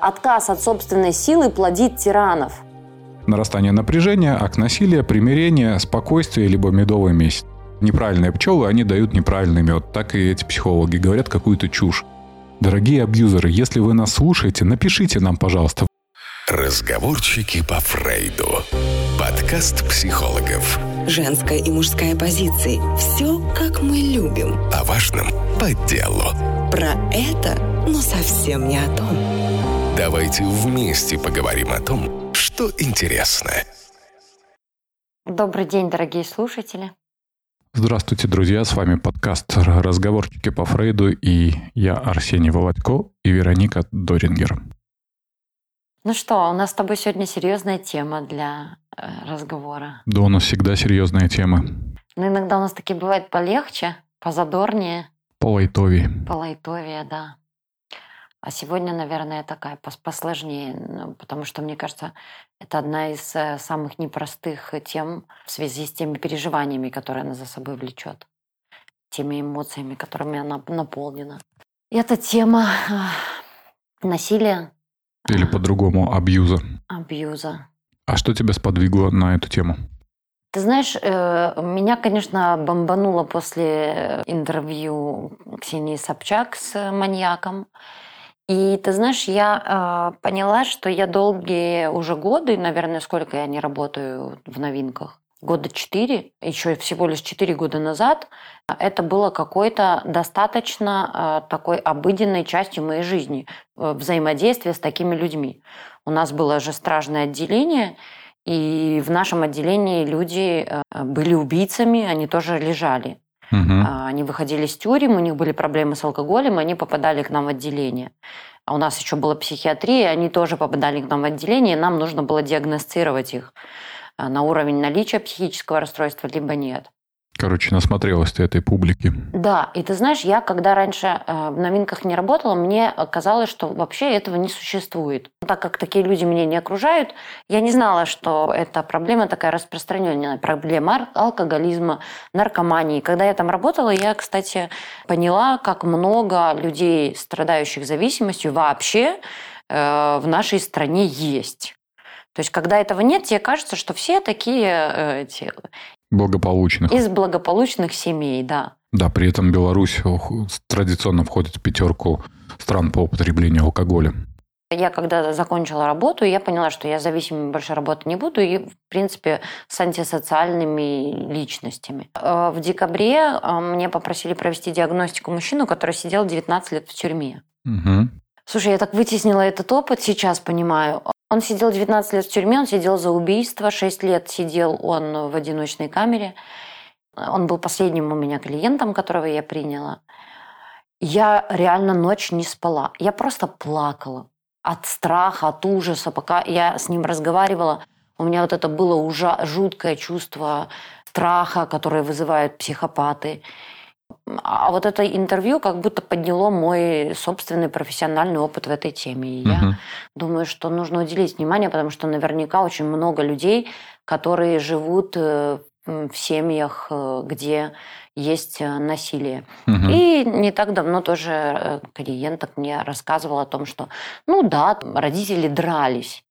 Отказ от собственной силы плодит тиранов. Нарастание напряжения, акт насилия, примирение, спокойствие, либо медовый месяц. Неправильные пчелы, они дают неправильный мед. Так и эти психологи говорят какую-то чушь. Дорогие абьюзеры, если вы нас слушаете, напишите нам, пожалуйста. Разговорчики по Фрейду. Подкаст психологов. Женская и мужская позиции. Все, как мы любим. О важном по делу. Про это, но совсем не о том. Давайте вместе поговорим о том, что интересно. Добрый день, дорогие слушатели. Здравствуйте, друзья! С вами подкаст «Разговорчики по Фрейду» и я Арсений Володько и Вероника Дорингер. Ну что, у нас с тобой сегодня серьезная тема для э, разговора. Да, у нас всегда серьезные темы. Но иногда у нас такие бывают полегче, позадорнее, По лайтове. полайтовее, да. А сегодня, наверное, такая пос- посложнее, ну, потому что, мне кажется, это одна из э, самых непростых тем в связи с теми переживаниями, которые она за собой влечет, теми эмоциями, которыми она наполнена. И эта тема э, насилия, Или по-другому абьюза. абьюза. А что тебя сподвигло на эту тему? Ты знаешь, э, меня, конечно, бомбануло после интервью Ксении Собчак с маньяком. И ты знаешь, я э, поняла, что я долгие уже годы, наверное, сколько я не работаю в новинках, года четыре, еще всего лишь четыре года назад, это было какой-то достаточно э, такой обыденной частью моей жизни, э, взаимодействие с такими людьми. У нас было же стражное отделение, и в нашем отделении люди э, были убийцами, они тоже лежали. А, Они выходили из тюрем, у них были проблемы с алкоголем, они попадали к нам в отделение. А у нас еще была психиатрия, они тоже попадали к нам в отделение, и нам нужно было диагностировать их а, на уровень наличия психического расстройства, либо нет. Короче, насмотрелась ты этой публики. Да, и ты знаешь, я когда раньше э, в новинках не работала, мне казалось, что вообще этого не существует. Так как такие люди меня не окружают, я не знала, что эта проблема такая распространенная, проблема алкоголизма, наркомании. Когда я там работала, я, кстати, поняла, как много людей, страдающих зависимостью, вообще э, в нашей стране есть. То есть, когда этого нет, тебе кажется, что все такие э, эти, Благополучных. из благополучных семей, да. Да, при этом Беларусь традиционно входит в пятерку стран по употреблению алкоголя. Я когда закончила работу, я поняла, что я зависимой больше работать не буду, и, в принципе, с антисоциальными личностями. Э, В декабре э, мне попросили провести диагностику мужчину, который сидел 19 лет в тюрьме. Мгм. Слушай, я так вытеснила этот опыт, сейчас понимаю. Он сидел 19 лет в тюрьме, он сидел за убийство, 6 лет сидел он в одиночной камере. Он был последним у меня клиентом, которого я приняла. Я реально ночь не спала. Я просто плакала от страха, от ужаса. Пока я с ним разговаривала, у меня вот это было уже жуткое чувство страха, которое вызывают психопаты. А вот это интервью как будто подняло мой собственный профессиональный опыт в этой теме. И я Мгм. думаю, что нужно уделить внимание, потому что наверняка очень много людей, которые живут э, в семьях, э, где есть э, насилие. Мгм. И не так давно тоже клиенток мне рассказывал о том, что, ну да, родители дрались.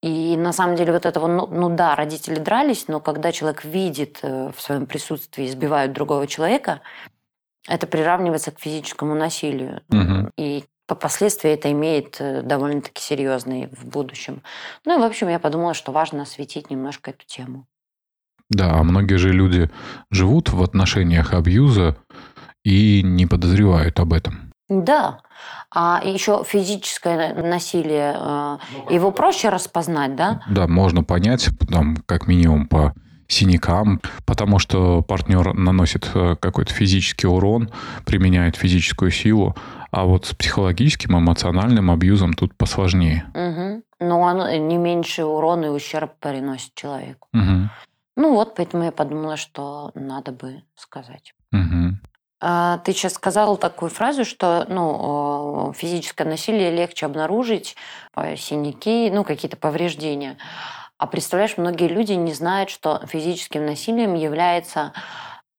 И на самом деле вот этого, ну, ну да, родители дрались, но когда человек видит в своем присутствии избивают другого человека, это приравнивается к физическому насилию. Мгм. И по последствия это имеет э, довольно-таки серьезные в будущем. Ну и, в общем, я подумала, что важно осветить немножко эту тему. Да, а многие же люди живут в отношениях абьюза и не подозревают об этом. Да. А еще физическое насилие, э, его проще распознать, да? Да, можно понять, там, как минимум по синякам, потому что партнер наносит э, какой-то физический урон, применяет физическую силу, а вот с психологическим, эмоциональным абьюзом тут посложнее. Мгм. Но он не меньше урон и ущерб приносит человеку. Мгм. Ну вот, поэтому я подумала, что надо бы сказать. А, Ты сейчас сказал такую фразу, что ну, э, физическое насилие легче обнаружить, э, синяки, ну, какие-то повреждения. А представляешь, многие люди не знают, что физическим насилием является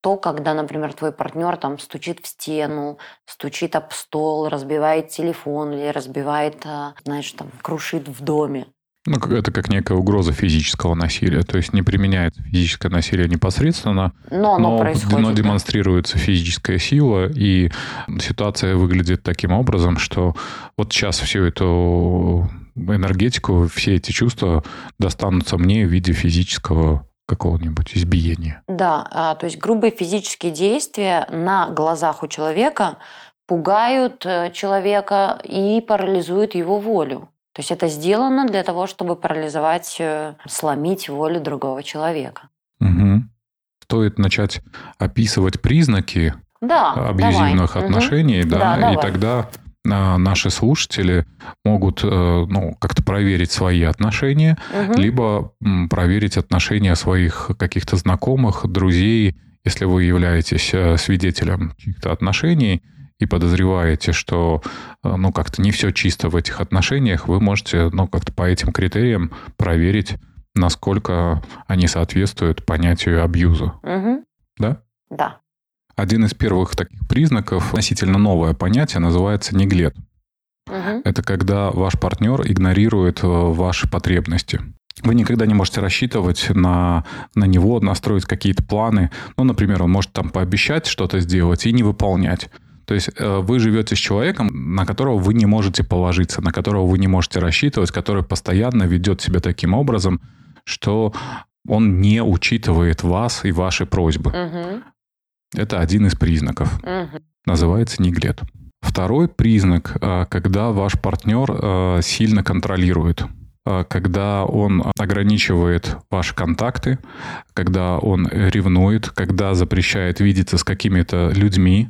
то, когда, например, твой партнер там стучит в стену, стучит об стол, разбивает телефон или разбивает, а, знаешь, там, крушит в доме. Ну, это как некая угроза физического насилия. То есть не применяется физическое насилие непосредственно, но, но, происходит, но демонстрируется физическая сила, и ситуация выглядит таким образом, что вот сейчас всю эту энергетику, все эти чувства достанутся мне в виде физического какого-нибудь избиения. Да, а, то есть грубые физические действия на глазах у человека пугают э, человека и парализуют его волю. То есть это сделано для того, чтобы парализовать, э, сломить волю другого человека. Угу. Стоит начать описывать признаки да, абьюзивных давай. отношений, угу. да, да, и давай. тогда а, наши слушатели могут э, ну, как-то проверить свои отношения, угу. либо проверить отношения своих каких-то знакомых, друзей, если вы являетесь э, свидетелем каких-то отношений и подозреваете, что э, ну, как-то не все чисто в этих отношениях, вы можете ну, как-то по этим критериям проверить, насколько они соответствуют понятию абьюза. Угу. Да? Да. Один из первых таких признаков, относительно новое понятие, называется неглет. Угу. Это когда ваш партнер игнорирует э, ваши потребности. Вы никогда не можете рассчитывать на, на него, настроить какие-то планы. Ну, например, он может там пообещать что-то сделать и не выполнять. То есть э, вы живете с человеком, на которого вы не можете положиться, на которого вы не можете рассчитывать, который постоянно ведет себя таким образом, что он не учитывает вас и ваши просьбы. Угу. Это один из признаков. Угу. Называется неглет. Второй признак, э, когда ваш партнер э, сильно контролирует когда он ограничивает ваши контакты, когда он ревнует, когда запрещает видеться с какими-то людьми,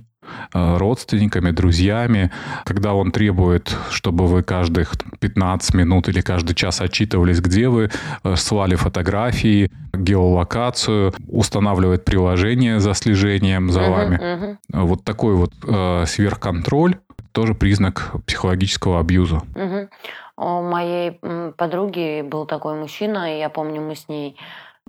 родственниками, друзьями, когда он требует, чтобы вы каждых 15 минут или каждый час отчитывались, где вы, э, слали фотографии, геолокацию, устанавливает приложение за слежением за uh-huh, вами. Uh-huh. Вот такой вот э, сверхконтроль тоже признак психологического абьюза. Uh-huh. У моей подруги был такой мужчина, и я помню, мы с ней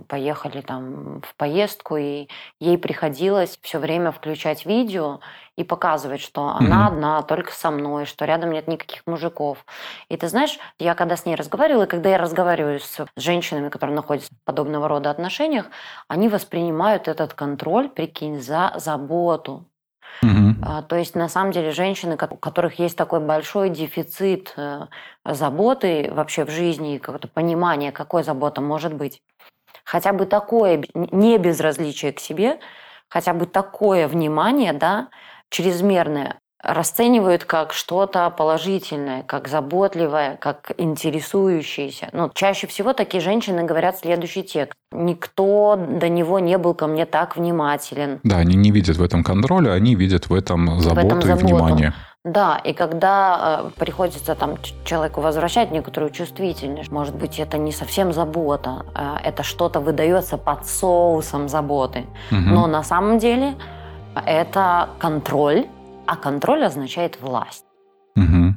поехали там в поездку, и ей приходилось все время включать видео и показывать, что mm-hmm. она одна, только со мной, что рядом нет никаких мужиков. И ты знаешь, я когда с ней разговаривала, и когда я разговариваю с женщинами, которые находятся в подобного рода отношениях, они воспринимают этот контроль, прикинь, за заботу. Угу. То есть, на самом деле, женщины, у которых есть такой большой дефицит э, заботы вообще в жизни, какое-то понимание, какой забота может быть, хотя бы такое не безразличие к себе, хотя бы такое внимание, да, чрезмерное, расценивают как что-то положительное, как заботливое, как интересующееся. Но чаще всего такие женщины говорят следующий текст. Никто до него не был ко мне так внимателен. Да, они не видят в этом контроля, они видят в этом заботу, в этом заботу. и внимание. Да, и когда э, приходится там человеку возвращать некоторую чувствительность, может быть, это не совсем забота, э, это что-то выдается под соусом заботы. Угу. Но на самом деле это контроль, а контроль означает власть. Угу.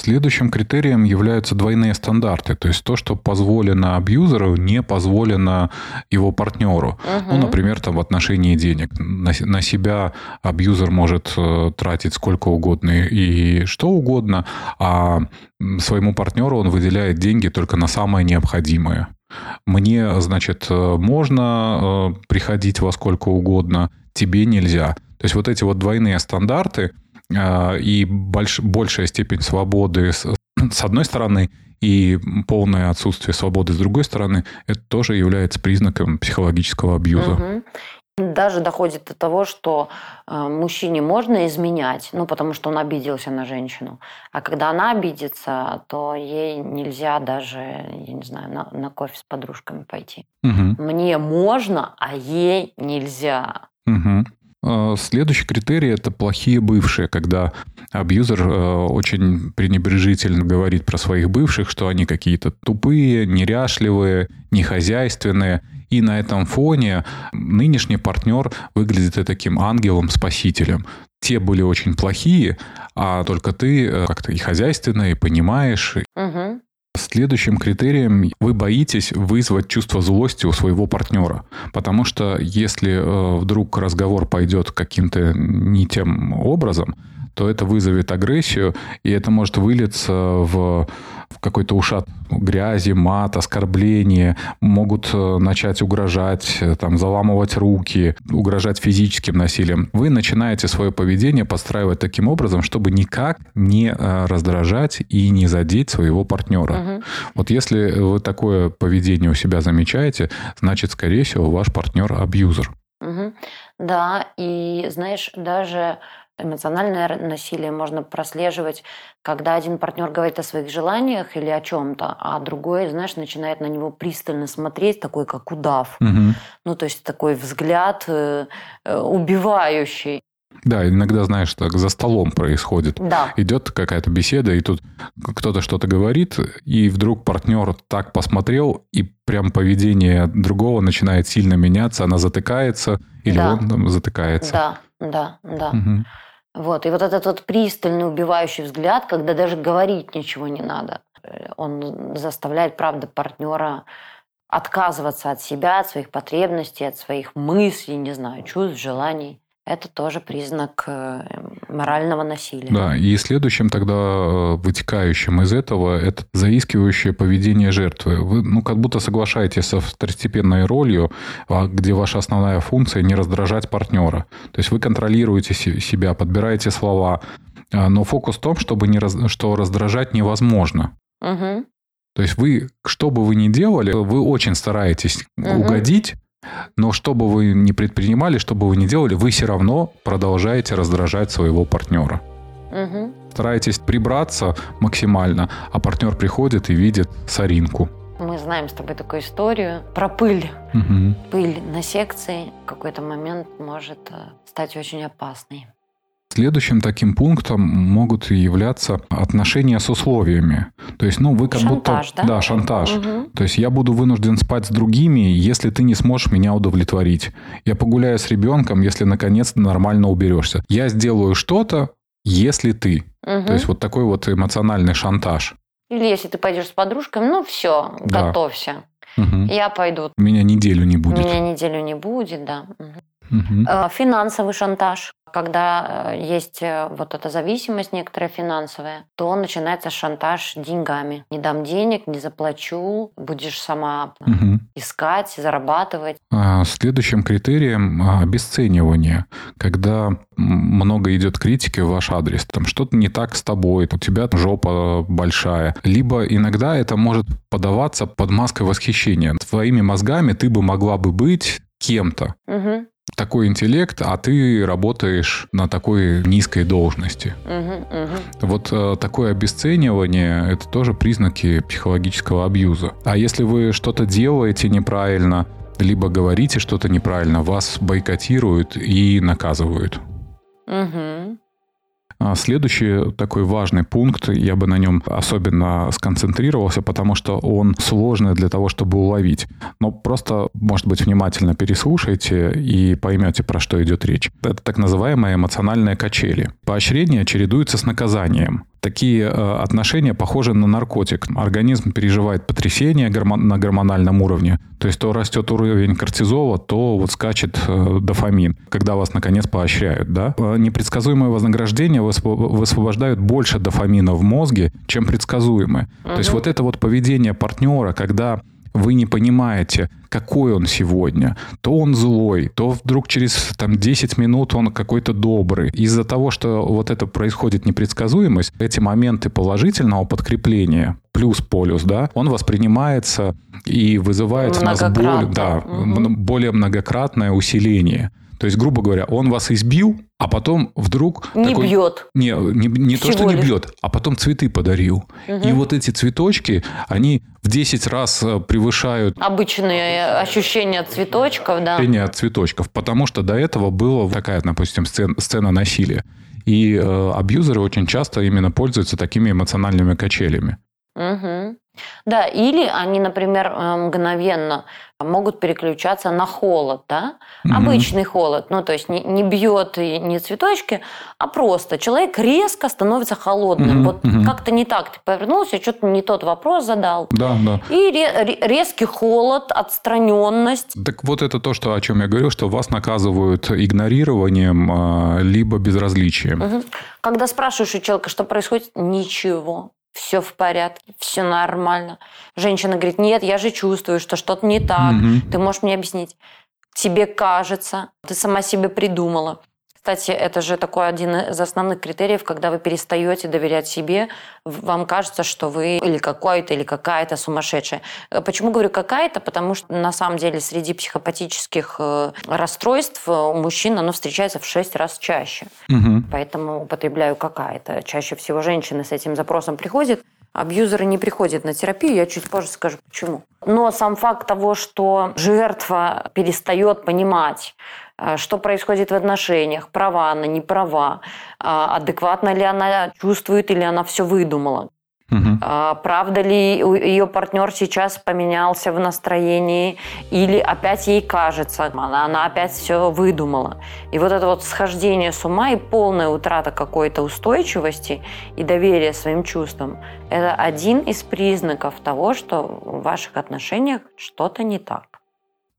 Следующим критерием являются двойные стандарты, то есть то, что позволено абьюзеру, не позволено его партнеру. Угу. Ну, например, там в отношении денег. На, на себя абьюзер может э, тратить сколько угодно и что угодно, а своему партнеру он выделяет деньги только на самое необходимое. Мне, значит, э, можно э, приходить во сколько угодно, тебе нельзя. То есть вот эти вот двойные стандарты и больш, большая степень свободы с, с одной стороны и полное отсутствие свободы с другой стороны, это тоже является признаком психологического абьюза. Угу. Даже доходит до того, что э, мужчине можно изменять, ну, потому что он обиделся на женщину. А когда она обидится, то ей нельзя даже, я не знаю, на, на кофе с подружками пойти. Угу. Мне можно, а ей нельзя. Угу. Следующий критерий – это плохие бывшие, когда абьюзер э, очень пренебрежительно говорит про своих бывших, что они какие-то тупые, неряшливые, нехозяйственные. И на этом фоне нынешний партнер выглядит и таким ангелом-спасителем. Те были очень плохие, а только ты э, как-то и хозяйственная, и понимаешь. Угу. Следующим критерием вы боитесь вызвать чувство злости у своего партнера. Потому что если э, вдруг разговор пойдет каким-то не тем образом, то это вызовет агрессию, и это может вылиться в, в какой-то ушат грязи, мат, оскорбления, могут э, начать угрожать, э, там, заламывать руки, угрожать физическим насилием. Вы начинаете свое поведение подстраивать таким образом, чтобы никак не э, раздражать и не задеть своего партнера. Угу. Вот если вы такое поведение у себя замечаете, значит, скорее всего, ваш партнер абьюзер. Угу. Да, и знаешь, даже эмоциональное насилие можно прослеживать, когда один партнер говорит о своих желаниях или о чем-то, а другой, знаешь, начинает на него пристально смотреть, такой как удав. Угу. Ну, то есть такой взгляд э, э, убивающий. Да, иногда, знаешь, так за столом происходит. Да. Идет какая-то беседа, и тут кто-то что-то говорит, и вдруг партнер так посмотрел, и прям поведение другого начинает сильно меняться, она затыкается, или да. он там затыкается. Да, да, да. Угу. Вот. И вот этот вот пристальный убивающий взгляд, когда даже говорить ничего не надо, он заставляет, правда, партнера отказываться от себя, от своих потребностей, от своих мыслей, не знаю, чувств, желаний это тоже признак э, морального насилия. Да, и следующим тогда э, вытекающим из этого это заискивающее поведение жертвы. Вы ну, как будто соглашаетесь со второстепенной ролью, а, где ваша основная функция не раздражать партнера. То есть вы контролируете себя, подбираете слова, а, но фокус в том, чтобы не раз, что раздражать невозможно. Угу. То есть вы, что бы вы ни делали, вы очень стараетесь угу. угодить, но что бы вы ни предпринимали, что бы вы ни делали, вы все равно продолжаете раздражать своего партнера. Угу. Стараетесь прибраться максимально, а партнер приходит и видит соринку. Мы знаем с тобой такую историю про пыль. Угу. Пыль на секции в какой-то момент может э, стать очень опасной. Следующим таким пунктом могут являться отношения с условиями. То есть, ну, вы как шантаж, будто... Да, да шантаж. Угу. То есть, я буду вынужден спать с другими, если ты не сможешь меня удовлетворить. Я погуляю с ребенком, если наконец нормально уберешься. Я сделаю что-то, если ты. Угу. То есть, вот такой вот эмоциональный шантаж. Или если ты пойдешь с подружками, ну все, да. готовься. Угу. Я пойду. Меня неделю не будет. Меня неделю не будет, да. Угу. Финансовый шантаж. Когда э, есть э, вот эта зависимость некоторая финансовая, то начинается шантаж деньгами. Не дам денег, не заплачу, будешь сама угу. искать, зарабатывать. А следующим критерием а, обесценивание. Когда много идет критики в ваш адрес, там что-то не так с тобой, у тебя жопа большая. Либо иногда это может подаваться под маской восхищения. Твоими мозгами ты бы могла бы быть кем-то. Угу такой интеллект, а ты работаешь на такой низкой должности. Угу, угу. Вот э, такое обесценивание – это тоже признаки психологического абьюза. А если вы что-то делаете неправильно, либо говорите что-то неправильно, вас бойкотируют и наказывают. Угу. А следующий такой важный пункт, я бы на нем особенно сконцентрировался, потому что он сложный для того, чтобы уловить. Но просто, может быть, внимательно переслушайте и поймете, про что идет речь. Это так называемые эмоциональные качели. Поощрение чередуется с наказанием такие э, отношения похожи на наркотик. Организм переживает потрясение на гормональном уровне. То есть то растет уровень кортизола, то вот скачет э, дофамин, когда вас наконец поощряют. Да? Э, непредсказуемое вознаграждение высвобождают больше дофамина в мозге, чем предсказуемое. Угу. То есть вот это вот поведение партнера, когда вы не понимаете, какой он сегодня. То он злой, то вдруг через там, 10 минут он какой-то добрый. Из-за того, что вот это происходит непредсказуемость, эти моменты положительного подкрепления, плюс полюс, да, он воспринимается и вызывает в нас более, да, угу. более многократное усиление. То есть, грубо говоря, он вас избил, а потом вдруг... Не такой, бьет. Не, не, не то, что лишь. не бьет, а потом цветы подарил. Угу. И вот эти цветочки, они в 10 раз э, превышают... Обычные ощущения от цветочков, да. Ощущения от цветочков, потому что до этого была такая, допустим, сцена, сцена насилия. И э, абьюзеры очень часто именно пользуются такими эмоциональными качелями. Угу. Да, или они, например, э, мгновенно могут переключаться на холод, да? Мгм. Обычный холод, ну, то есть не, не бьет и не цветочки, а просто человек резко становится холодным. Мгм, Вот мгм. как-то не так ты повернулся, что-то не тот вопрос задал. Да, да. И ре- ре- резкий холод, отстраненность. Так вот это то, что, о чем я говорил, что вас наказывают игнорированием а, либо безразличием. Мгм. Когда спрашиваешь у человека, что происходит, ничего. Все в порядке, все нормально. Женщина говорит, нет, я же чувствую, что что-то не так. Мгм. Ты можешь мне объяснить? Тебе кажется, ты сама себе придумала. Кстати, это же такой один из основных критериев, когда вы перестаете доверять себе, вам кажется, что вы или какой-то, или какая-то сумасшедшая. Э, Почему говорю какая-то? Потому что на самом деле среди психопатических э, расстройств э, у мужчин оно встречается в 6 раз чаще. Мгм. Поэтому употребляю какая-то. Чаще всего женщины с этим запросом приходят. Абьюзеры не приходят на терапию, я чуть позже скажу почему. Но сам факт того, что жертва перестает понимать, э, что происходит в отношениях, права она, не права, а, адекватно ли она чувствует или она все выдумала, А, Правда ли ее партнер сейчас поменялся в настроении или опять ей кажется, она, она опять все выдумала. И вот это вот схождение с ума и полная утрата какой-то устойчивости и доверия своим чувствам – это один из признаков того, что в ваших отношениях что-то не так.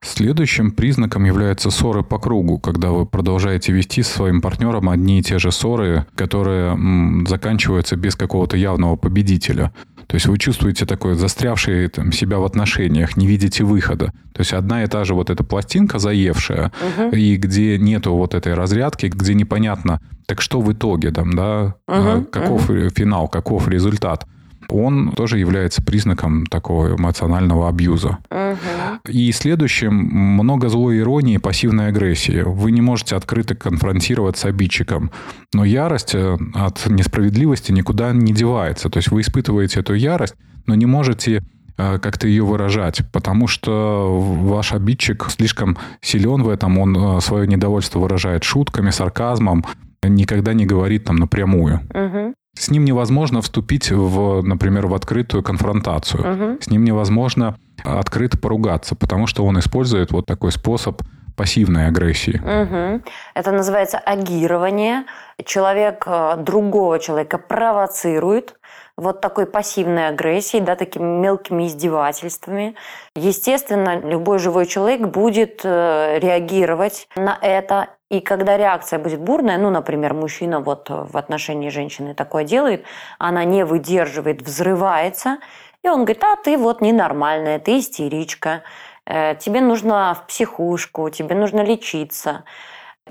Следующим признаком являются ссоры по кругу, когда вы продолжаете вести со своим партнером одни и те же ссоры, которые м, заканчиваются без какого-то явного победителя. То есть вы чувствуете такое застрявшее там, себя в отношениях, не видите выхода. То есть одна и та же вот эта пластинка заевшая, и где нету вот этой разрядки, где непонятно, так что в итоге там, да, э, каков финал, каков результат. Он тоже является признаком такого эмоционального абьюза. Мгм. И следующим много злой иронии и пассивной агрессии. Вы не можете открыто конфронтировать с обидчиком. Но ярость э, от несправедливости никуда не девается. То есть вы испытываете эту ярость, но не можете э, как-то ее выражать, потому что ваш обидчик слишком силен в этом, он свое недовольство выражает шутками, сарказмом, никогда не говорит там напрямую. Мгм. С ним невозможно вступить, в, например, в открытую конфронтацию. Мгм. С ним невозможно открыто поругаться, потому что он использует вот такой способ пассивной агрессии. Мгм. Это называется агирование. Человек э, другого человека провоцирует вот такой пассивной агрессией, да, такими мелкими издевательствами. Естественно, любой живой человек будет э, реагировать на это. И когда реакция будет бурная, ну, например, мужчина вот э, в отношении женщины такое делает, она не выдерживает, взрывается, и он говорит, а ты вот ненормальная, ты истеричка, э, тебе нужно в психушку, тебе нужно лечиться.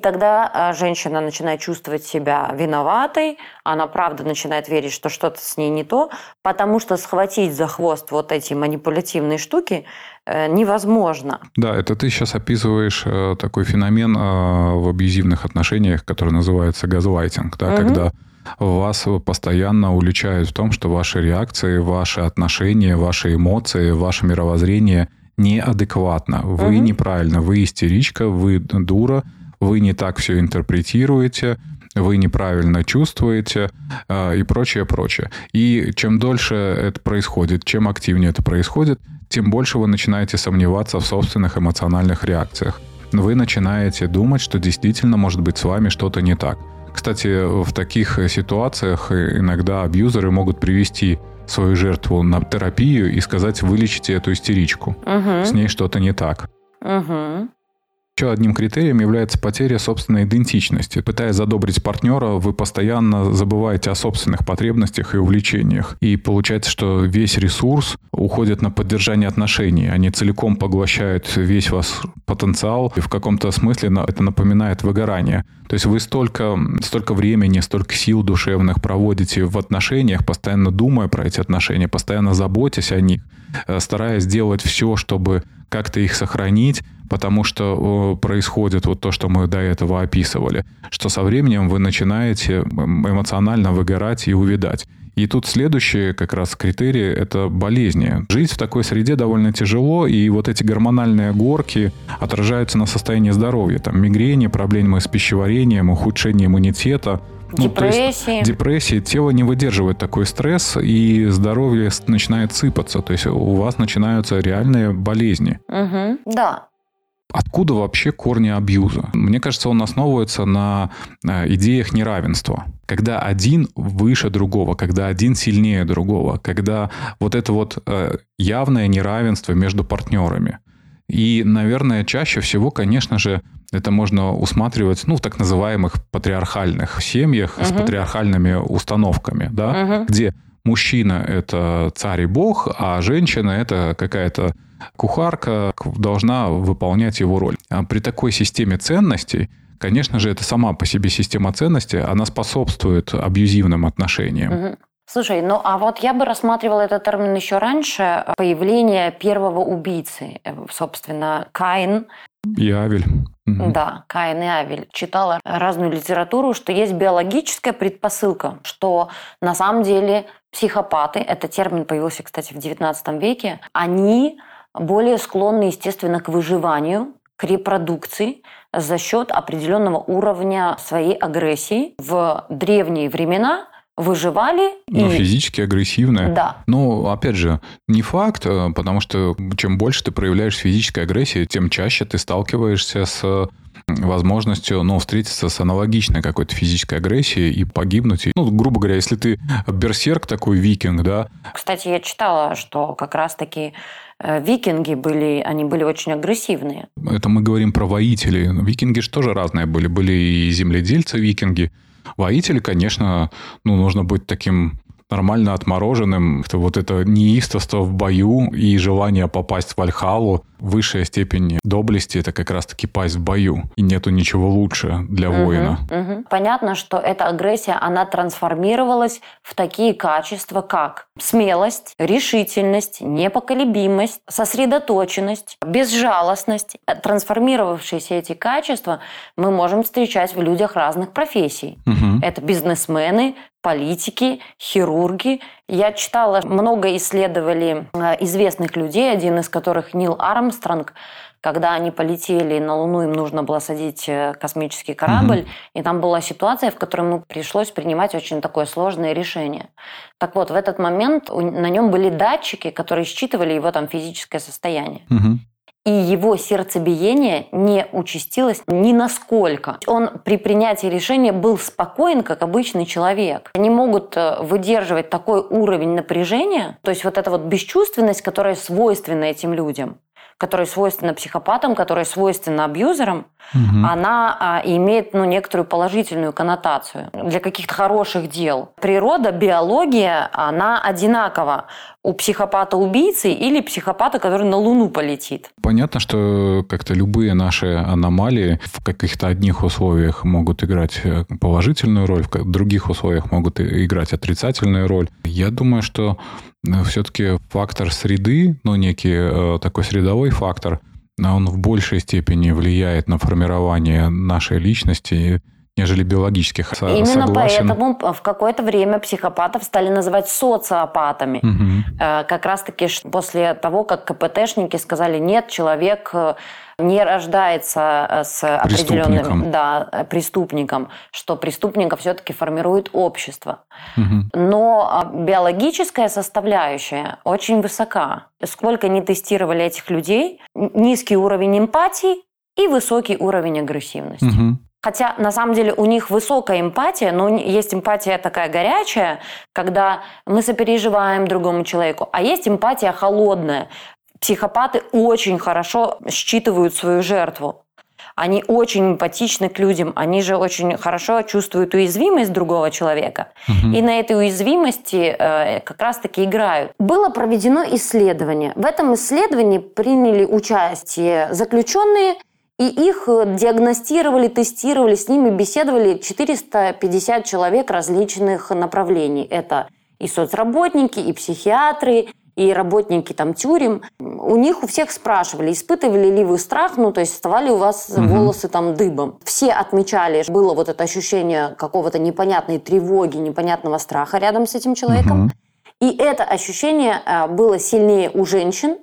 Тогда э, женщина начинает чувствовать себя виноватой, она правда начинает верить, что что-то с ней не то, потому что схватить за хвост вот эти манипулятивные штуки невозможно. Да, это ты сейчас описываешь э, такой феномен э, в абьюзивных отношениях, который называется газлайтинг, да, Мгм. когда вас постоянно уличают в том, что ваши реакции, ваши отношения, ваши эмоции, ваше мировоззрение неадекватно. Вы Мгм. неправильно, вы истеричка, вы дура, вы не так все интерпретируете, вы неправильно чувствуете э, и прочее, прочее. И чем дольше это происходит, чем активнее это происходит, тем больше вы начинаете сомневаться в собственных эмоциональных реакциях. Вы начинаете думать, что действительно может быть с вами что-то не так. Кстати, в таких ситуациях иногда абьюзеры могут привести свою жертву на терапию и сказать, вылечите эту истеричку. Мгм. С ней что-то не так. Мгм. Еще одним критерием является потеря собственной идентичности. Пытаясь задобрить партнера, вы постоянно забываете о собственных потребностях и увлечениях. И получается, что весь ресурс уходит на поддержание отношений. Они целиком поглощают весь ваш потенциал. И в каком-то смысле это напоминает выгорание. То есть вы столько, столько времени, столько сил душевных проводите в отношениях, постоянно думая про эти отношения, постоянно заботясь о них, э, стараясь сделать все, чтобы как-то их сохранить, потому что происходит вот то, что мы до этого описывали, что со временем вы начинаете эмоционально выгорать и увядать. И тут следующий как раз критерий – это болезни. Жить в такой среде довольно тяжело, и вот эти гормональные горки отражаются на состоянии здоровья. Там мигрени, проблемы с пищеварением, ухудшение иммунитета, Ну, то есть Депрессии. депрессии, тело не выдерживает такой стресс, и здоровье начинает сыпаться. То есть у вас начинаются реальные болезни. Мгм. Да. Откуда вообще корни абьюза? Мне кажется, он основывается на э, идеях неравенства. Когда один выше другого, когда один сильнее другого, когда вот это вот э, явное неравенство между партнерами. И, наверное, чаще всего, конечно же, это можно усматривать ну, в так называемых патриархальных семьях с Мгм. патриархальными установками, да, Мгм. где мужчина – это царь и бог, а женщина – это какая-то кухарка, должна выполнять его роль. А при такой системе ценностей, конечно же, это сама по себе система ценностей, она способствует абьюзивным отношениям. Мгм. Слушай, ну а вот я бы рассматривала этот термин еще раньше, э, появление первого убийцы, Э, собственно, Каин, И Авель. Да, Каин и Авель. Читала разную литературу, что есть биологическая предпосылка, что на самом деле психопаты, этот термин появился, кстати, в XIX веке, они более склонны, естественно, к выживанию, к репродукции за счет определенного уровня своей агрессии. В древние времена выживали Ну, и... физически агрессивная. Да, Но, опять же, не факт, э, потому что чем больше ты проявляешь физической агрессии, тем чаще ты сталкиваешься с возможностью, ну, встретиться с аналогичной какой-то физической агрессией и погибнуть. Ну, грубо говоря, если ты берсерк такой викинг, да, Кстати, я читала, что как раз-таки э, викинги были, они были очень агрессивные. это мы говорим про воителей. Викинги же тоже разные были. Были и земледельцы викинги. Воители, конечно, ну, нужно быть таким нормально отмороженным. Это вот это неистовство в бою и желание попасть в Вальхалу. Высшая степень доблести – это как раз-таки пасть в бою. И нету ничего лучше для Мгм, воина. мгм. Понятно, что эта агрессия, она трансформировалась в такие качества, как смелость, решительность, непоколебимость, сосредоточенность, безжалостность. Трансформировавшиеся эти качества мы можем встречать в людях разных профессий. Мгм. Это бизнесмены, политики, хирурги. Я читала много исследовали э, известных людей, один из которых Нил Армстронг, когда они полетели на Луну, им нужно было садить э, космический корабль, и там была ситуация, в которой ему пришлось принимать очень такое сложное решение. Так вот, в этот момент на нем были датчики, которые считывали его там физическое состояние Мгм. И его сердцебиение не участилось ни насколько. Он при принятии решения был спокоен, как обычный человек. Они могут э, выдерживать такой уровень напряжения, то есть вот эта вот бесчувственность, которая свойственна этим людям, которая свойственна психопатам, которая свойственна абьюзерам, Мгм. она а, имеет ну, некоторую положительную коннотацию для каких-то хороших дел. Природа, биология, она одинакова у психопата-убийцы или психопата, который на Луну полетит. Понятно, что как-то любые наши аномалии в каких-то одних условиях могут играть э, положительную роль, в других условиях могут играть отрицательную роль. Я думаю, что все-таки фактор среды, ну, некий э, такой средовой фактор, он в большей степени влияет на формирование нашей личности, нежели биологических. Именно согласен. поэтому в какое-то время психопатов стали называть социопатами. Э, Как раз-таки после того, как КПТшники сказали, нет, человек э, не рождается э, с определенным Преступником. да, преступником, что преступника все-таки формирует общество. Мгм. Но а, биологическая составляющая очень высока. Сколько не тестировали этих людей, низкий уровень эмпатии и высокий уровень агрессивности. Мгм. Хотя на самом деле у них высокая эмпатия, но есть эмпатия такая горячая, когда мы сопереживаем другому человеку, а есть эмпатия холодная. Психопаты очень хорошо считывают свою жертву. Они очень эмпатичны к людям, они же очень хорошо чувствуют уязвимость другого человека. Мгм. И на этой уязвимости э, как раз-таки играют. Было проведено исследование. В этом исследовании приняли участие заключенные, и их э, диагностировали, тестировали, с ними беседовали 450 человек различных направлений. Это и соцработники, и психиатры, и работники там тюрем. У них у всех спрашивали, испытывали ли вы страх, ну то есть вставали у вас Мгм. волосы там дыбом. Все отмечали, что было вот это ощущение какого-то непонятной тревоги, непонятного страха рядом с этим человеком. Мгм. И это ощущение э, было сильнее у женщин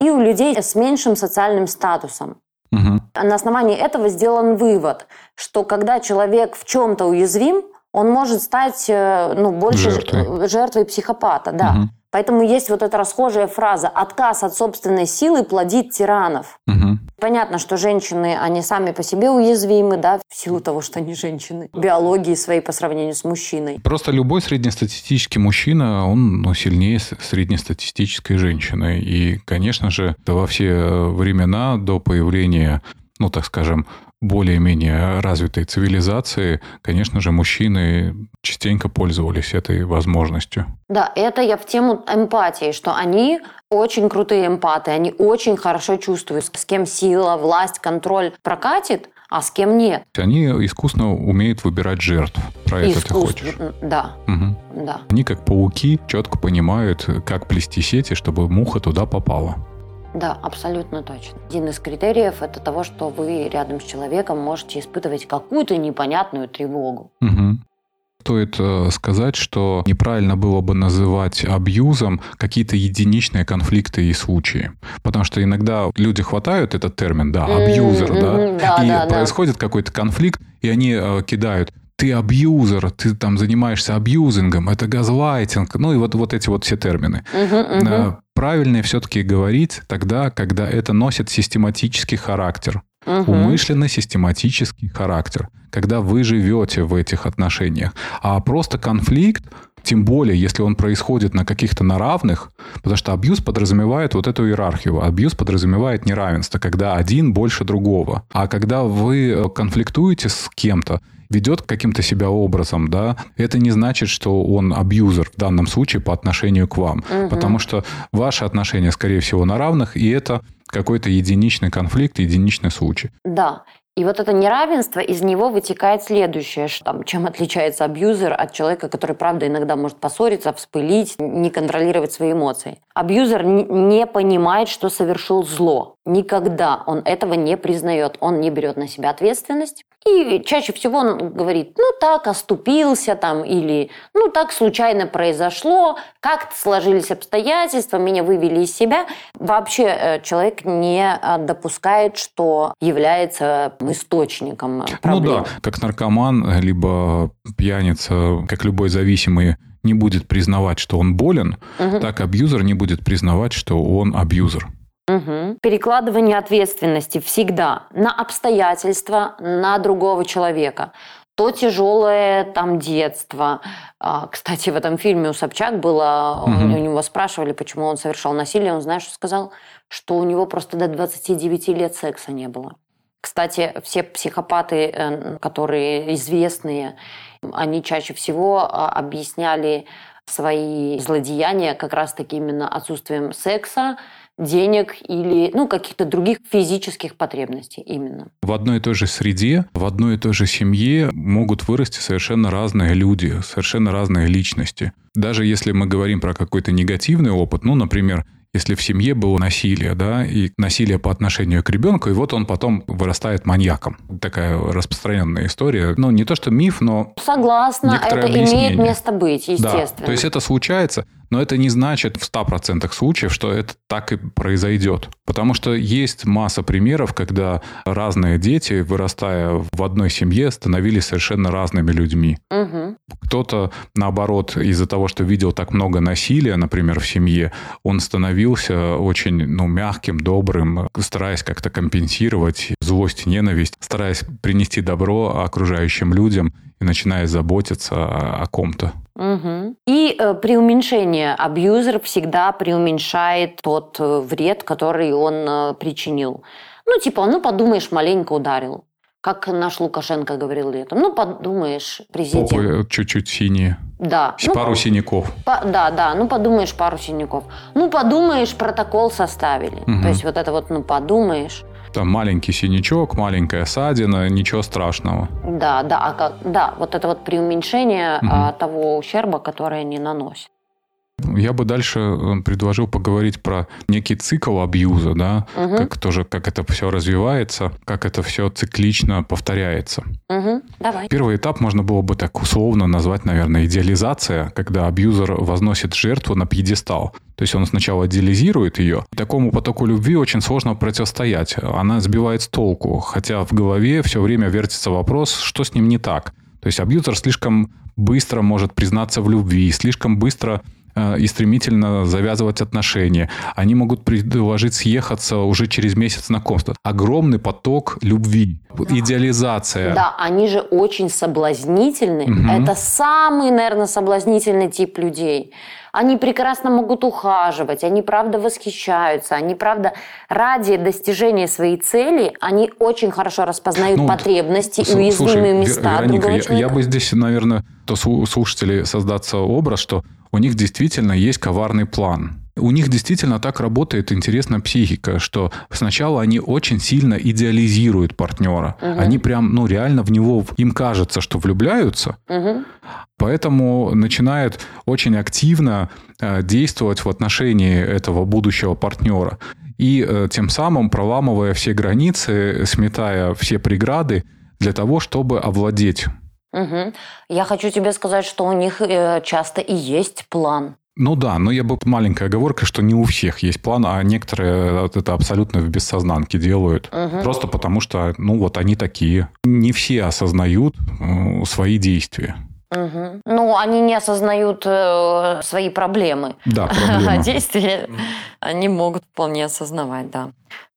и у людей с меньшим социальным статусом. Мгм. На основании этого сделан вывод, что когда человек в чем-то уязвим, он может стать э, ну, больше Жертвой. жертвой психопата, да. Мгм. Поэтому есть вот эта расхожая фраза «отказ от собственной силы плодит тиранов». Мгм. Понятно, что женщины, они сами по себе уязвимы, да, в силу того, что они женщины, биологии своей по сравнению с мужчиной. Просто любой среднестатистический мужчина, он ну, сильнее среднестатистической женщины. И, конечно же, во все времена до появления, ну, так скажем, более-менее развитой цивилизации, конечно же, мужчины частенько пользовались этой возможностью. Да, это я в тему эмпатии, что они очень крутые эмпаты, они очень хорошо чувствуют, с кем сила, власть, контроль прокатит, а с кем нет. Они искусно умеют выбирать жертв. Про это ты хочешь. Да, Мгм. да. Они, как пауки, четко понимают, как плести сети, чтобы муха туда попала. Да, абсолютно точно. Один из критериев это того, что вы рядом с человеком можете испытывать какую-то непонятную тревогу. Мгм. Стоит э, сказать, что неправильно было бы называть абьюзом какие-то единичные конфликты и случаи. Потому что иногда люди хватают этот термин, да, абьюзер, да, и да, да. происходит какой-то конфликт, и они э, кидают ты абьюзер, ты там занимаешься абьюзингом, это газлайтинг, ну и вот, вот эти вот все термины. Мгм, мгм. Правильнее все-таки говорить тогда, когда это носит систематический характер Мгм. умышленно систематический характер, когда вы живете в этих отношениях. А просто конфликт, тем более, если он происходит на каких-то на равных, потому что абьюз подразумевает вот эту иерархию. Абьюз подразумевает неравенство, когда один больше другого. А когда вы э, конфликтуете с кем-то, ведет каким-то себя образом, да, это не значит, что он абьюзер в данном случае по отношению к вам. Потому что ваши отношения, скорее всего, на равных, и это какой-то единичный конфликт, единичный случай. Да. И вот это неравенство, из него вытекает следующее, что, там, чем отличается абьюзер от человека, который, правда, иногда может поссориться, вспылить, не контролировать свои эмоции. Абьюзер не понимает, что совершил зло. Никогда он этого не признает. Он не берет на себя ответственность. И чаще всего он говорит, ну так, оступился там, или ну так случайно произошло, как-то сложились обстоятельства, меня вывели из себя. Вообще э, человек не э, допускает, что является источником э, проблем. Ну да, как наркоман, либо пьяница, как любой зависимый, не будет признавать, что он болен, Мгм. так абьюзер не будет признавать, что он абьюзер. Мгм. Перекладывание ответственности всегда на обстоятельства, на другого человека. То тяжелое там детство. А, Кстати, в этом фильме у Собчак было, Мгм. у него спрашивали, почему он совершал насилие. Он, знаешь, что сказал? Что у него просто до 29 лет секса не было. Кстати, все психопаты, э, которые известные, они чаще всего а, объясняли свои злодеяния как раз-таки именно отсутствием секса, денег или ну, каких-то других физических потребностей именно. В одной и той же среде, в одной и той же семье могут вырасти совершенно разные люди, совершенно разные личности. Даже если мы говорим про какой-то негативный опыт, ну, например, если в семье было насилие, да, и насилие по отношению к ребенку, и вот он потом вырастает маньяком. Такая распространенная история. Ну, не то что миф, но Согласна, это имеет объяснение. место быть, естественно. Да, то есть это случается, но это не значит в 100% случаев, что это так и произойдет. Потому что есть масса примеров, когда разные дети, вырастая в одной семье, становились совершенно разными людьми. Мгм. Кто-то, наоборот, из-за того, что видел так много насилия, например, в семье, он становился очень ну, мягким, добрым, стараясь как-то компенсировать злость, ненависть, стараясь принести добро окружающим людям и начиная заботиться о, о ком-то. Мгм. И э, при уменьшении абьюзер всегда преуменьшает тот э, вред, который он э, причинил. Ну, типа, ну, подумаешь, маленько ударил. Как наш Лукашенко говорил летом. Ну, подумаешь, президент. Попы чуть-чуть синие. Да. Ну, пару синяков. По- да, да, ну подумаешь, пару синяков. Ну подумаешь, протокол составили. Мгм. То есть вот это вот, ну подумаешь. Там маленький синячок, маленькая ссадина, ничего страшного. Да, да, а как, да, вот это вот преуменьшение а, того ущерба, который они наносят. Я бы дальше э, предложил поговорить про некий цикл абьюза, да, Мгм. как тоже, как это все развивается, как это все циклично повторяется. Мгм, Давай. Первый этап можно было бы так условно назвать, наверное, идеализация, когда абьюзер возносит жертву на пьедестал. То есть он сначала идеализирует ее. Такому потоку любви очень сложно противостоять. Она сбивает с толку, хотя в голове все время вертится вопрос, что с ним не так. То есть абьюзер слишком быстро может признаться в любви, слишком быстро и стремительно завязывать отношения. Они могут предложить съехаться уже через месяц знакомства. Огромный поток любви, да. идеализация. Да, они же очень соблазнительны. Угу. Это самый, наверное, соблазнительный тип людей. Они прекрасно могут ухаживать, они правда восхищаются, они правда ради достижения своей цели, они очень хорошо распознают ну, потребности и уязвимые слушай, места Вероника, я, я бы здесь, наверное, то слушатели создаться образ, что у них действительно есть коварный план. У них действительно так работает интересная психика, что сначала они очень сильно идеализируют партнера. Угу. Они прям, ну, реально в него, им кажется, что влюбляются. Угу. Поэтому начинают очень активно э, действовать в отношении этого будущего партнера. И э, тем самым проламывая все границы, сметая все преграды для того, чтобы овладеть Угу. Я хочу тебе сказать, что у них э, часто и есть план. Ну да, но я бы маленькая оговорка, что не у всех есть план, а некоторые это абсолютно в бессознанке делают. Угу. Просто потому что, ну вот они такие. Не все осознают э, свои действия. Угу. Ну, они не осознают э, свои проблемы. Да, проблемы. А действия они могут вполне осознавать, да.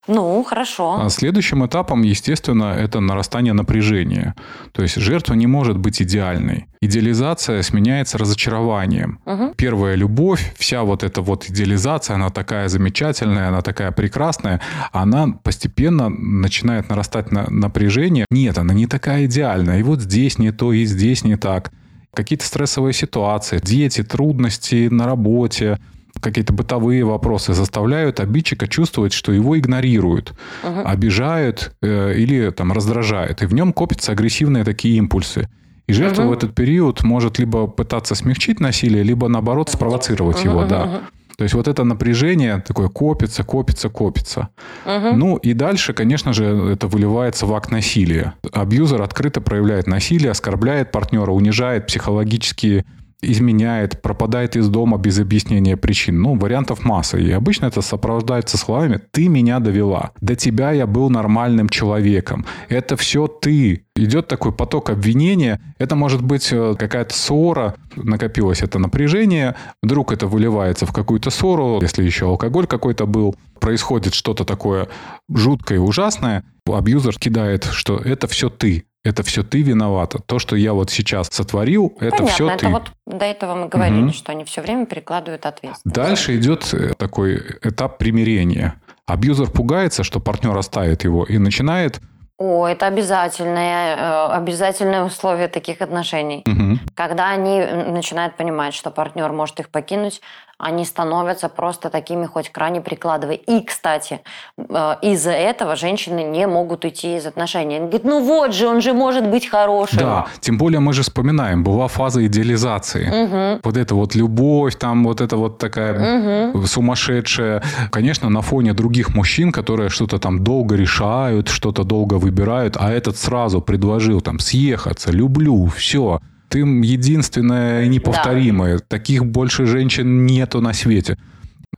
Ну, хорошо. А следующим этапом, естественно, это нарастание напряжения. То есть жертва не может быть идеальной. Идеализация сменяется разочарованием. Угу. Первая любовь, вся вот эта вот идеализация, она такая замечательная, она такая прекрасная, она постепенно начинает нарастать на напряжение. Нет, она не такая идеальная. И вот здесь не то, и здесь не так. Какие-то стрессовые ситуации, дети, трудности на работе, какие-то бытовые вопросы заставляют обидчика чувствовать, что его игнорируют, угу. обижают э, или там раздражают. И в нем копятся агрессивные такие импульсы. И жертва угу. в этот период может либо пытаться смягчить насилие, либо наоборот спровоцировать угу, его, угу, да. Угу. То есть вот это напряжение такое копится, копится, копится. Угу. Ну и дальше, конечно же, это выливается в акт насилия. Абьюзер открыто проявляет насилие, оскорбляет партнера, унижает психологически изменяет, пропадает из дома без объяснения причин. Ну, вариантов масса. И обычно это сопровождается словами «ты меня довела», «до тебя я был нормальным человеком», «это все ты». Идет такой поток обвинения. Это может быть э, какая-то ссора, накопилось это напряжение, вдруг это выливается в какую-то ссору, если еще алкоголь какой-то был, происходит что-то такое жуткое и ужасное, абьюзер кидает, что это все ты, это все ты виновата. То, что я вот сейчас сотворил, это Понятно, все это ты. вот до этого мы говорили, угу. что они все время перекладывают ответственность. Дальше идет э, такой этап примирения. Абьюзер пугается, что партнер оставит его, и начинает о, это обязательное, э, обязательное условие таких отношений. Угу. Когда они начинают понимать, что партнер может их покинуть, они становятся просто такими хоть крайне прикладывая. И, кстати, э, из-за этого женщины не могут уйти из отношений. Они говорят, ну вот же, он же может быть хорошим. Да, тем более мы же вспоминаем, была фаза идеализации. Угу. Вот эта вот любовь, там вот эта вот такая угу. сумасшедшая. Конечно, на фоне других мужчин, которые что-то там долго решают, что-то долго выбирают, а этот сразу предложил там съехаться, люблю, все ты единственная и неповторимая. Да. Таких больше женщин нету на свете.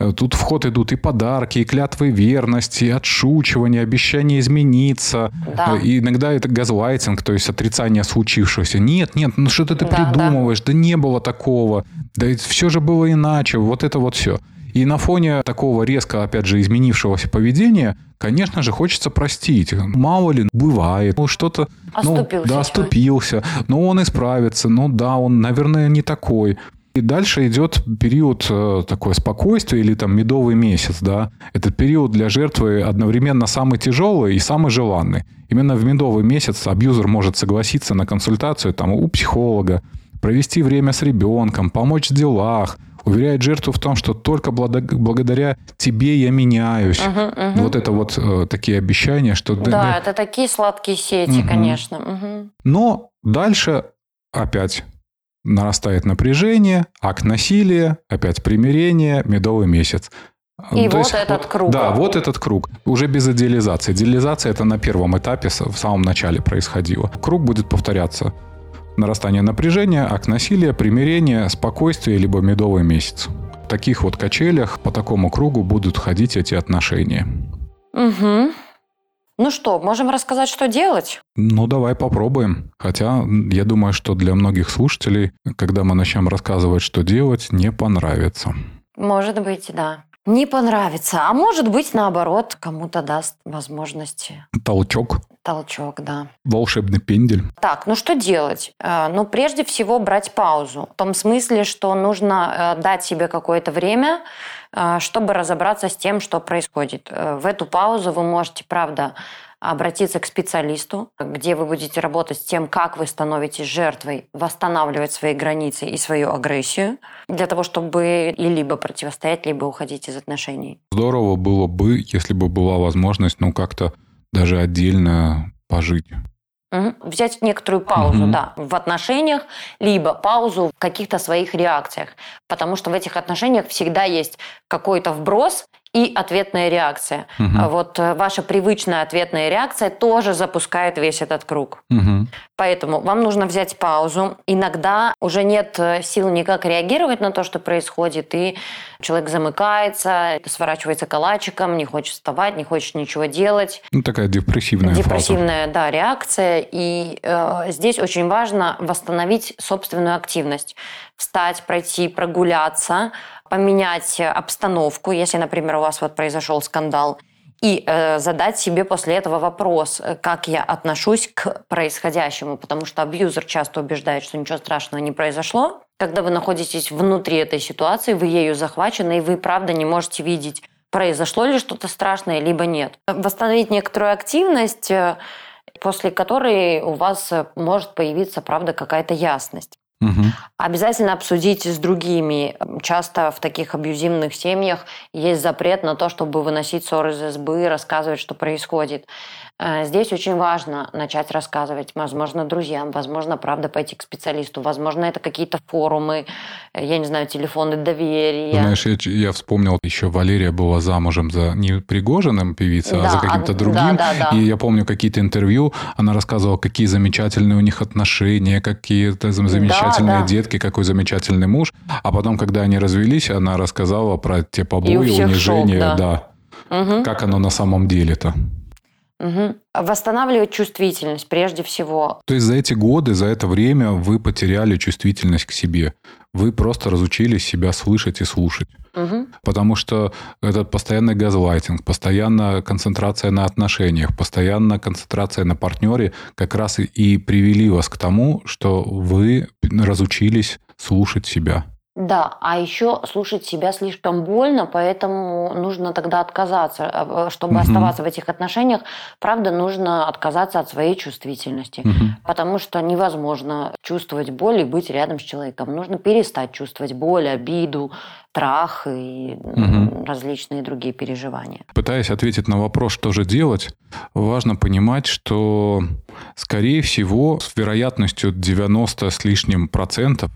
Э, тут в ход идут и подарки, и клятвы верности, и отшучивание, обещание измениться. Да. Э, и иногда это газлайтинг, то есть отрицание случившегося. Нет, нет, ну что ты, ты да, придумываешь? Да. да не было такого. Да все же было иначе. Вот это вот все. И на фоне такого резко, опять же, изменившегося поведения, конечно же, хочется простить. Мало ли, бывает. Ну, что-то... Ну, да, оступился. Но ну, он исправится. Ну, да, он, наверное, не такой. И дальше идет период э, такое спокойствия или там медовый месяц, да. Этот период для жертвы одновременно самый тяжелый и самый желанный. Именно в медовый месяц абьюзер может согласиться на консультацию там у психолога, провести время с ребенком, помочь в делах, уверяет жертву в том, что только благодаря тебе я меняюсь. Угу, угу. Вот это вот э, такие обещания, что... Да, да, это такие сладкие сети, угу. конечно. Угу. Но дальше опять нарастает напряжение, акт насилия, опять примирение, медовый месяц. И То вот есть, этот круг. Да, вот этот круг. Уже без идеализации. Идеализация это на первом этапе, в самом начале происходило. Круг будет повторяться нарастание напряжения, акт насилия, примирение, спокойствие, либо медовый месяц. В таких вот качелях по такому кругу будут ходить эти отношения. Угу. Ну что, можем рассказать, что делать? Ну, давай попробуем. Хотя я думаю, что для многих слушателей, когда мы начнем рассказывать, что делать, не понравится. Может быть, да. Не понравится. А может быть, наоборот, кому-то даст возможность. Толчок. Толчок, да. Волшебный пендель. Так, ну что делать? Э, ну, прежде всего, брать паузу. В том смысле, что нужно э, дать себе какое-то время, э, чтобы разобраться с тем, что происходит. В эту паузу вы можете, правда, обратиться к специалисту, где вы будете работать с тем, как вы становитесь жертвой, восстанавливать свои границы и свою агрессию, для того, чтобы и либо противостоять, либо уходить из отношений. Здорово было бы, если бы была возможность, ну, как-то даже отдельно пожить. Угу. Взять некоторую паузу, угу. да, в отношениях, либо паузу в каких-то своих реакциях. Потому что в этих отношениях всегда есть какой-то вброс, и ответная реакция. Угу. Вот э, ваша привычная ответная реакция тоже запускает весь этот круг. Угу. Поэтому вам нужно взять паузу. Иногда уже нет э, сил никак реагировать на то, что происходит, и человек замыкается, сворачивается калачиком, не хочет вставать, не хочет ничего делать. Ну, такая депрессивная Депрессивная, фаза. да, реакция. И э, здесь очень важно восстановить собственную активность. Встать, пройти, прогуляться, поменять обстановку, если, например, у вас вот произошел скандал, и э, задать себе после этого вопрос, э, как я отношусь к происходящему, потому что абьюзер часто убеждает, что ничего страшного не произошло. Когда вы находитесь внутри этой ситуации, вы ею захвачены, и вы, правда, не можете видеть, произошло ли что-то страшное, либо нет. Восстановить некоторую активность, э, после которой у вас э, может появиться, правда, какая-то ясность. Угу. Обязательно обсудите с другими. Часто в таких абьюзивных семьях есть запрет на то, чтобы выносить ссоры из избы, рассказывать, что происходит. Э, здесь очень важно начать рассказывать, возможно, друзьям, возможно, правда, пойти к специалисту, возможно, это какие-то форумы, э, я не знаю, телефоны доверия. Знаешь, я, я вспомнил, еще Валерия была замужем за не Пригожиным певицей, да, а за каким-то другим. Да, да, да. И я помню какие-то интервью, она рассказывала, какие замечательные у них отношения, какие-то замечательные да, да. детки, какой замечательный муж. А потом, когда они развелись, она рассказала про те побои, унижения, шок, да. да. Угу. Как оно на самом деле-то. Угу. Восстанавливать чувствительность прежде всего. То есть за эти годы, за это время вы потеряли чувствительность к себе. Вы просто разучились себя слышать и слушать. Угу. Потому что этот постоянный газлайтинг, постоянная концентрация на отношениях, постоянная концентрация на партнере как раз и привели вас к тому, что вы разучились слушать себя. Да, а еще слушать себя слишком больно, поэтому нужно тогда отказаться. А, чтобы угу. оставаться в этих отношениях, правда, нужно отказаться от своей чувствительности. Угу. Потому что невозможно чувствовать боль и быть рядом с человеком. Нужно перестать чувствовать боль, обиду, страх и угу. различные другие переживания. Пытаясь ответить на вопрос, что же делать, важно понимать, что, скорее всего, с вероятностью 90 с лишним процентов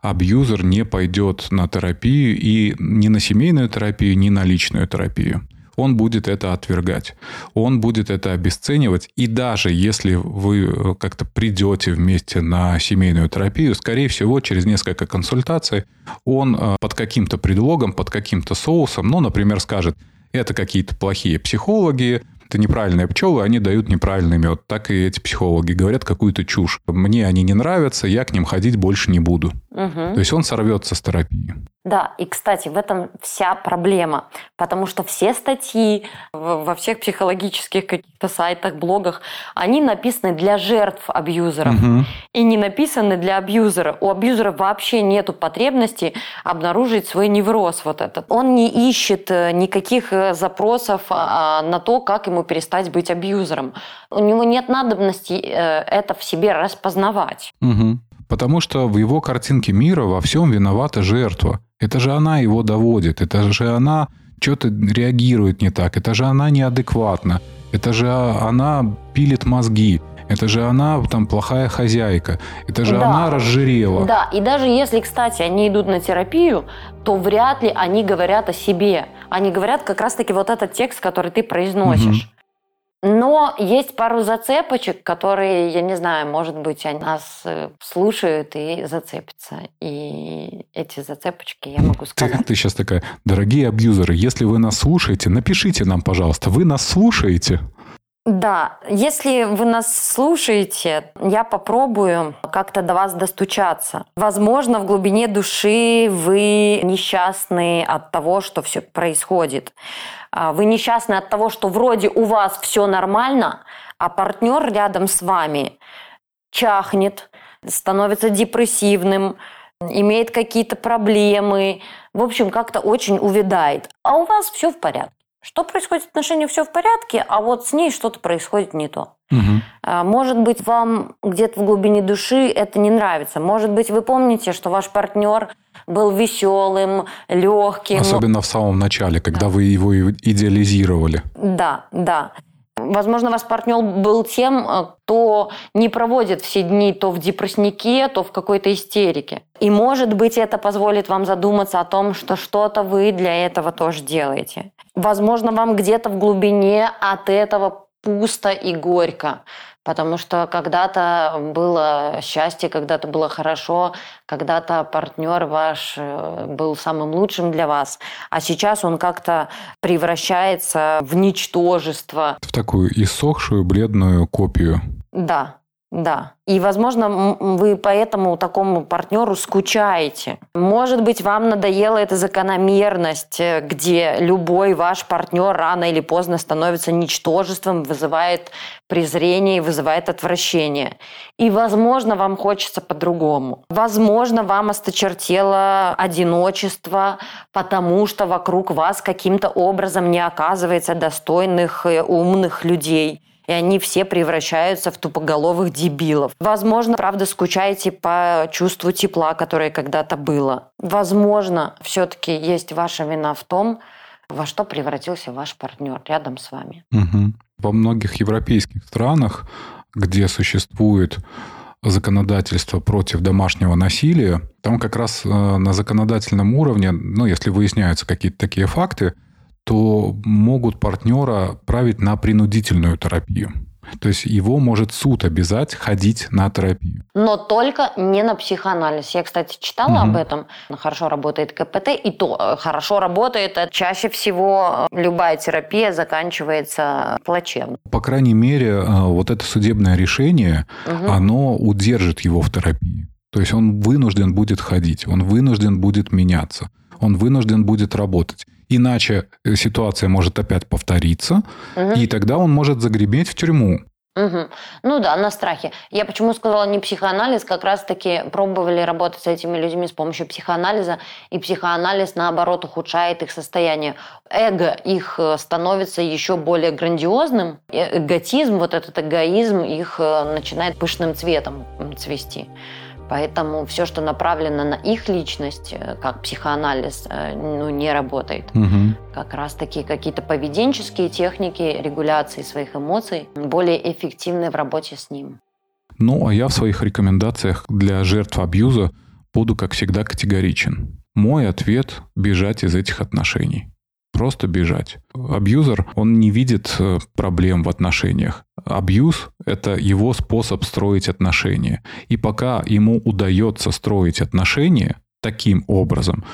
абьюзер не пойдет на терапию и ни на семейную терапию, ни на личную терапию он будет это отвергать, он будет это обесценивать. И даже если вы э, как-то придете вместе на семейную терапию, скорее всего, через несколько консультаций он э, под каким-то предлогом, под каким-то соусом, ну, например, скажет, это какие-то плохие психологи, это неправильные пчелы, они дают неправильный мед. Так и эти психологи говорят какую-то чушь. Мне они не нравятся, я к ним ходить больше не буду. Угу. То есть он сорвется с терапии. Да, и, кстати, в этом вся проблема, потому что все статьи во всех психологических каких-то сайтах, блогах, они написаны для жертв абьюзеров угу. и не написаны для абьюзера. У абьюзера вообще нету потребности обнаружить свой невроз вот этот. Он не ищет э, никаких э, запросов а, на то, как ему перестать быть абьюзером. У него нет надобности э, это в себе распознавать. Угу. Потому что в его картинке мира во всем виновата жертва. Это же она его доводит, это же она что-то реагирует не так, это же она неадекватна, это же она пилит мозги. Это же она там плохая хозяйка. Это же да. она разжирела. Да, и даже если, кстати, они идут на терапию, то вряд ли они говорят о себе. Они говорят как раз-таки вот этот текст, который ты произносишь. Угу. Но есть пару зацепочек, которые, я не знаю, может быть, они нас э, слушают и зацепятся. И эти зацепочки я могу сказать. Ты, ты сейчас такая, дорогие абьюзеры, если вы нас слушаете, напишите нам, пожалуйста, вы нас слушаете? Да, если вы нас слушаете, я попробую как-то до вас достучаться. Возможно, в глубине души вы несчастны от того, что все происходит. А, вы несчастны от того, что вроде у вас все нормально, а партнер рядом с вами чахнет, становится депрессивным, имеет какие-то проблемы, в общем, как-то очень увядает. А у вас все в порядке. Что происходит в отношениях, все в порядке, а вот с ней что-то происходит не то. Угу. Может быть, вам где-то в глубине души это не нравится. Может быть, вы помните, что ваш партнер был веселым, легким. Особенно в самом начале, когда да. вы его идеализировали. Да, да. Возможно, ваш партнер был тем, э, кто не проводит все дни то в депресснике, то в какой-то истерике. И, может быть, это позволит вам задуматься о том, что что-то вы для этого тоже делаете. Возможно, вам где-то в глубине от этого пусто и горько. Потому что когда-то было счастье, когда-то было хорошо, когда-то партнер ваш э, был самым лучшим для вас, а сейчас он как-то превращается в ничтожество. В такую иссохшую бледную копию. Да, да. И, возможно, вы поэтому такому партнеру скучаете. Может быть, вам надоела эта закономерность, э, где любой ваш партнер рано или поздно становится ничтожеством, вызывает презрение и вызывает отвращение. И, возможно, вам хочется по-другому. Возможно, вам осточертело одиночество, потому что вокруг вас каким-то образом не оказывается достойных, э, умных людей и они все превращаются в тупоголовых дебилов. Возможно, правда, скучаете по чувству тепла, которое когда-то было. Возможно, все-таки есть ваша вина в том, во что превратился ваш партнер рядом с вами. Угу. Во многих европейских странах, где существует законодательство против домашнего насилия, там как раз э, на законодательном уровне, ну, если выясняются какие-то такие факты, то могут партнера править на принудительную терапию. То есть его может суд обязать ходить на терапию. Но только не на психоанализ. Я, кстати, читала угу. об этом. Хорошо работает КПТ, и то э, хорошо работает. А чаще всего э, любая терапия заканчивается плачевно. По крайней мере, э, вот это судебное решение, угу. оно удержит его в терапии. То есть он вынужден будет ходить, он вынужден будет меняться, он вынужден будет работать. Иначе э, ситуация может опять повториться, угу. и тогда он может загреметь в тюрьму. Угу. Ну да, на страхе. Я почему сказала не психоанализ, как раз-таки пробовали работать с этими людьми с помощью психоанализа, и психоанализ, наоборот, ухудшает их состояние. Эго их э, становится еще более грандиозным, эготизм, вот этот эгоизм их э, начинает пышным цветом цвести. Поэтому все, что направлено на их личность, э, как психоанализ, э, ну, не работает. Угу. Как раз таки какие-то поведенческие техники регуляции своих эмоций более эффективны в работе с ним. Ну, а я в своих рекомендациях для жертв абьюза буду, как всегда, категоричен. Мой ответ – бежать из этих отношений просто бежать. Абьюзер, он не видит э, проблем в отношениях. Абьюз – это его способ строить отношения. И пока ему удается строить отношения таким образом,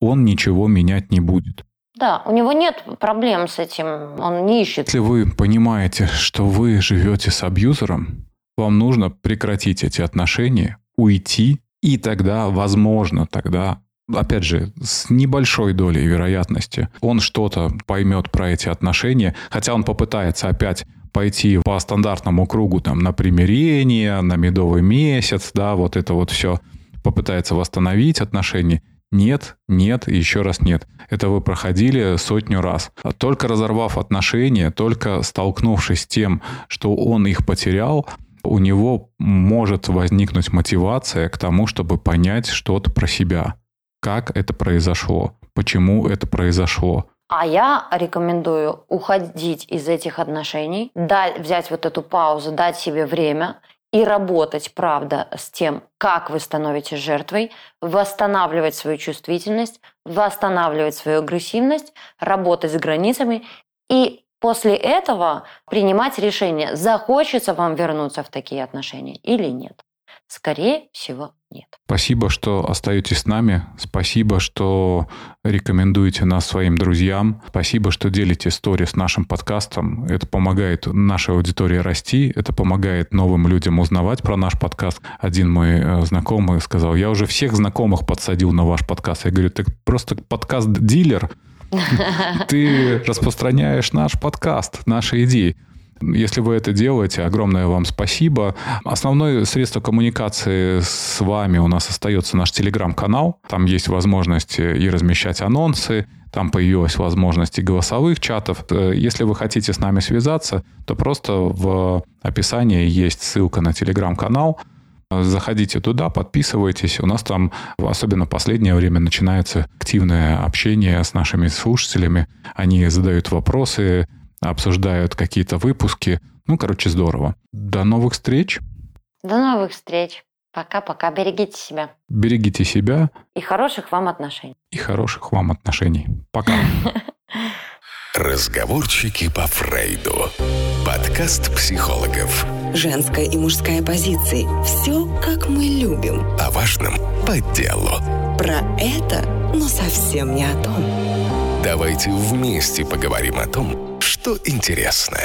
он ничего менять не будет. Да, у него нет проблем с этим, он не ищет. Если вы понимаете, что вы живете с абьюзером, вам нужно прекратить эти отношения, уйти, и тогда, возможно, тогда опять же, с небольшой долей вероятности он что-то поймет про эти отношения, хотя он попытается опять пойти по стандартному кругу там на примирение, на медовый месяц, да, вот это вот все попытается восстановить отношения. Нет, нет еще раз нет. Это вы проходили сотню раз. Только разорвав отношения, только столкнувшись с тем, что он их потерял, у него может возникнуть мотивация к тому, чтобы понять что-то про себя как это произошло, почему это произошло. А я рекомендую уходить из этих отношений, дать, взять вот эту паузу, дать себе время и работать, правда, с тем, как вы становитесь жертвой, восстанавливать свою чувствительность, восстанавливать свою агрессивность, работать с границами и после этого принимать решение, захочется вам вернуться в такие отношения или нет. Скорее всего, нет. Спасибо, что остаетесь с нами. Спасибо, что рекомендуете нас своим друзьям. Спасибо, что делите истории с нашим подкастом. Это помогает нашей аудитории расти. Это помогает новым людям узнавать про наш подкаст. Один мой э, знакомый сказал, я уже всех знакомых подсадил на ваш подкаст. Я говорю, ты просто подкаст-дилер. Ты распространяешь наш подкаст, наши идеи. Если вы это делаете, огромное вам спасибо. Основное средство коммуникации с вами у нас остается наш телеграм-канал. Там есть возможность и размещать анонсы, там появилась возможность и голосовых чатов. Э, если вы хотите с нами связаться, то просто в описании есть ссылка на телеграм-канал. Заходите туда, подписывайтесь. У нас там, особенно в последнее время, начинается активное общение с нашими слушателями. Они задают вопросы, обсуждают какие-то выпуски. Ну, короче, здорово. До новых встреч. До новых встреч. Пока-пока. Берегите себя. Берегите себя. И хороших вам отношений. И хороших вам отношений. Пока. Разговорчики по Фрейду. Подкаст психологов. Женская и мужская позиции. Все, как мы любим. О важном по делу. Про это, но совсем не о том. Давайте вместе поговорим о том, что интересно.